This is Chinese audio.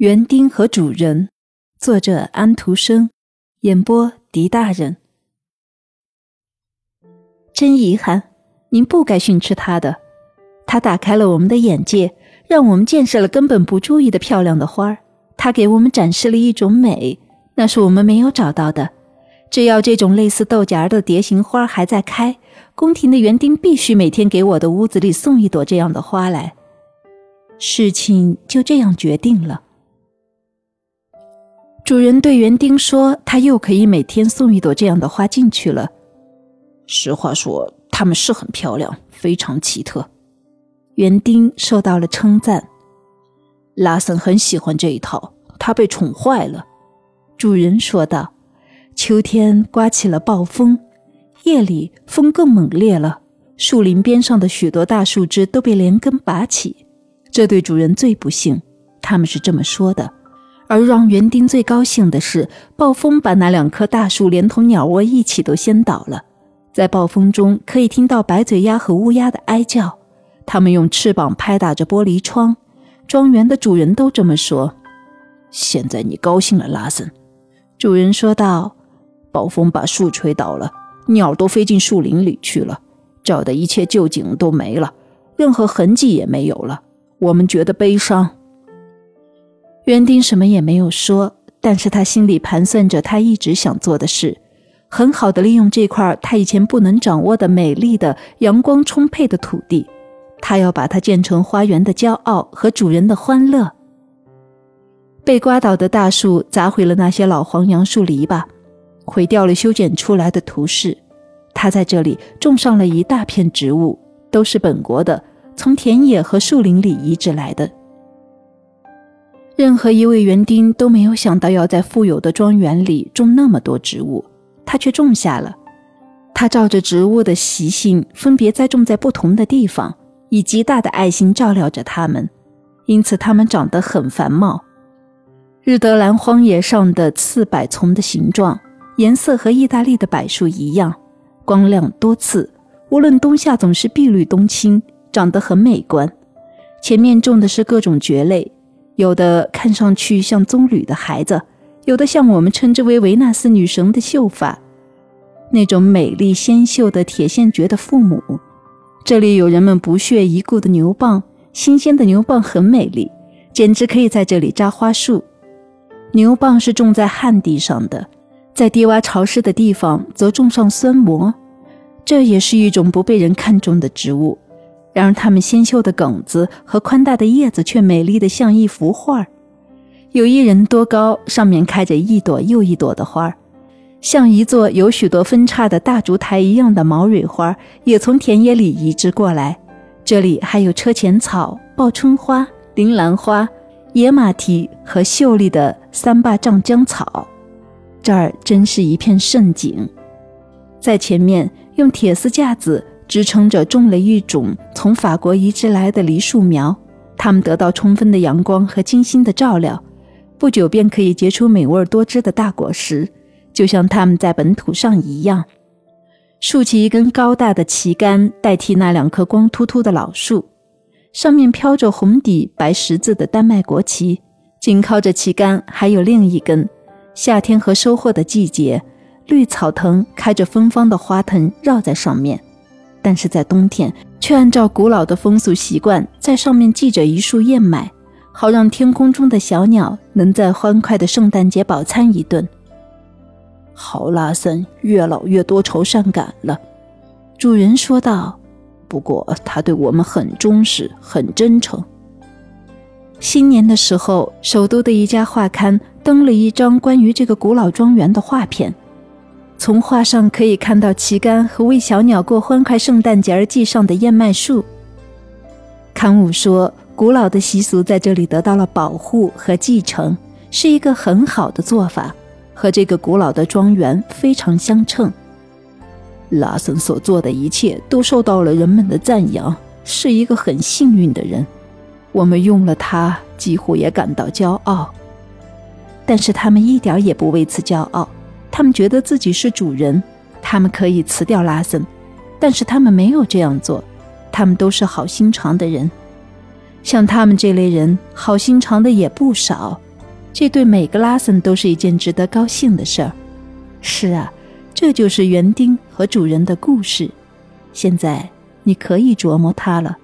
园丁和主人，作者安徒生，演播狄大人。真遗憾，您不该训斥他的。他打开了我们的眼界，让我们见识了根本不注意的漂亮的花儿。他给我们展示了一种美，那是我们没有找到的。只要这种类似豆荚的蝶形花还在开，宫廷的园丁必须每天给我的屋子里送一朵这样的花来。事情就这样决定了。主人对园丁说：“他又可以每天送一朵这样的花进去了。实话说，它们是很漂亮，非常奇特。”园丁受到了称赞。拉森很喜欢这一套，他被宠坏了。主人说道：“秋天刮起了暴风，夜里风更猛烈了，树林边上的许多大树枝都被连根拔起。这对主人最不幸，他们是这么说的。”而让园丁最高兴的是，暴风把那两棵大树连同鸟窝一起都掀倒了。在暴风中，可以听到白嘴鸭和乌鸦的哀叫，它们用翅膀拍打着玻璃窗。庄园的主人都这么说。现在你高兴了，拉森，主人说道。暴风把树吹倒了，鸟都飞进树林里去了，找的一切旧景都没了，任何痕迹也没有了。我们觉得悲伤。园丁什么也没有说，但是他心里盘算着他一直想做的事，很好的利用这块他以前不能掌握的美丽的阳光充沛的土地，他要把它建成花园的骄傲和主人的欢乐。被刮倒的大树砸毁了那些老黄杨树篱笆，毁掉了修剪出来的图示。他在这里种上了一大片植物，都是本国的，从田野和树林里移植来的。任何一位园丁都没有想到要在富有的庄园里种那么多植物，他却种下了。他照着植物的习性，分别栽种在不同的地方，以极大的爱心照料着它们，因此它们长得很繁茂。日德兰荒野上的刺柏丛的形状，颜色和意大利的柏树一样，光亮多刺，无论冬夏总是碧绿冬青，长得很美观。前面种的是各种蕨类。有的看上去像棕榈的孩子，有的像我们称之为维纳斯女神的秀发，那种美丽纤秀的铁线蕨的父母。这里有人们不屑一顾的牛蒡，新鲜的牛蒡很美丽，简直可以在这里扎花束。牛蒡是种在旱地上的，在低洼潮湿的地方则种上酸蘑，这也是一种不被人看重的植物。然而，它们纤秀的梗子和宽大的叶子却美丽的像一幅画有一人多高，上面开着一朵又一朵的花像一座有许多分叉的大烛台一样的毛蕊花也从田野里移植过来。这里还有车前草、报春花、铃兰花、野马蹄和秀丽的三霸丈姜草。这儿真是一片盛景。在前面用铁丝架子。支撑着种了一种从法国移植来的梨树苗，它们得到充分的阳光和精心的照料，不久便可以结出美味多汁的大果实，就像它们在本土上一样。竖起一根高大的旗杆，代替那两棵光秃秃的老树，上面飘着红底白十字的丹麦国旗。紧靠着旗杆还有另一根。夏天和收获的季节，绿草藤开着芬芳的花藤绕在上面。但是在冬天，却按照古老的风俗习惯，在上面系着一束燕麦，好让天空中的小鸟能在欢快的圣诞节饱餐一顿。好，拉森越老越多愁善感了，主人说道。不过他对我们很忠实，很真诚。新年的时候，首都的一家画刊登了一张关于这个古老庄园的画片。从画上可以看到旗杆和为小鸟过欢快圣诞节而系上的燕麦树。刊物说，古老的习俗在这里得到了保护和继承，是一个很好的做法，和这个古老的庄园非常相称。拉森所做的一切都受到了人们的赞扬，是一个很幸运的人。我们用了它，几乎也感到骄傲，但是他们一点也不为此骄傲。他们觉得自己是主人，他们可以辞掉拉森，但是他们没有这样做。他们都是好心肠的人，像他们这类人，好心肠的也不少，这对每个拉森都是一件值得高兴的事儿。是啊，这就是园丁和主人的故事。现在你可以琢磨它了。